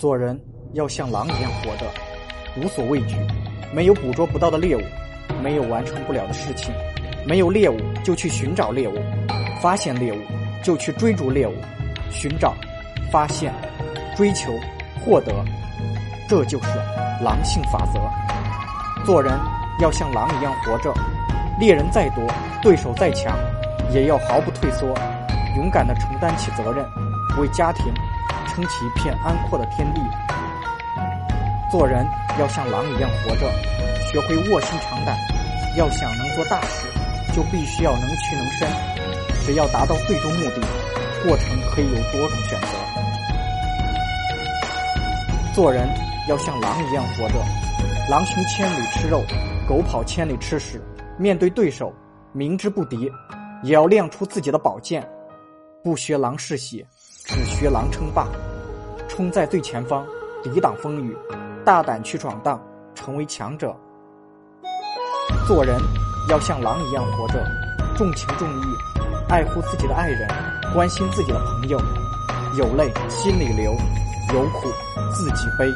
做人要像狼一样活着，无所畏惧，没有捕捉不到的猎物，没有完成不了的事情，没有猎物就去寻找猎物，发现猎物就去追逐猎物，寻找、发现、追求、获得，这就是狼性法则。做人要像狼一样活着，猎人再多，对手再强，也要毫不退缩，勇敢地承担起责任，为家庭。撑起一片安阔的天地。做人要像狼一样活着，学会卧薪尝胆。要想能做大事，就必须要能屈能伸。只要达到最终目的，过程可以有多种选择。做人要像狼一样活着，狼行千里吃肉，狗跑千里吃屎。面对对手，明知不敌，也要亮出自己的宝剑，不学狼嗜血。只学狼称霸，冲在最前方，抵挡风雨，大胆去闯荡，成为强者。做人要像狼一样活着，重情重义，爱护自己的爱人，关心自己的朋友，有泪心里流，有苦自己背。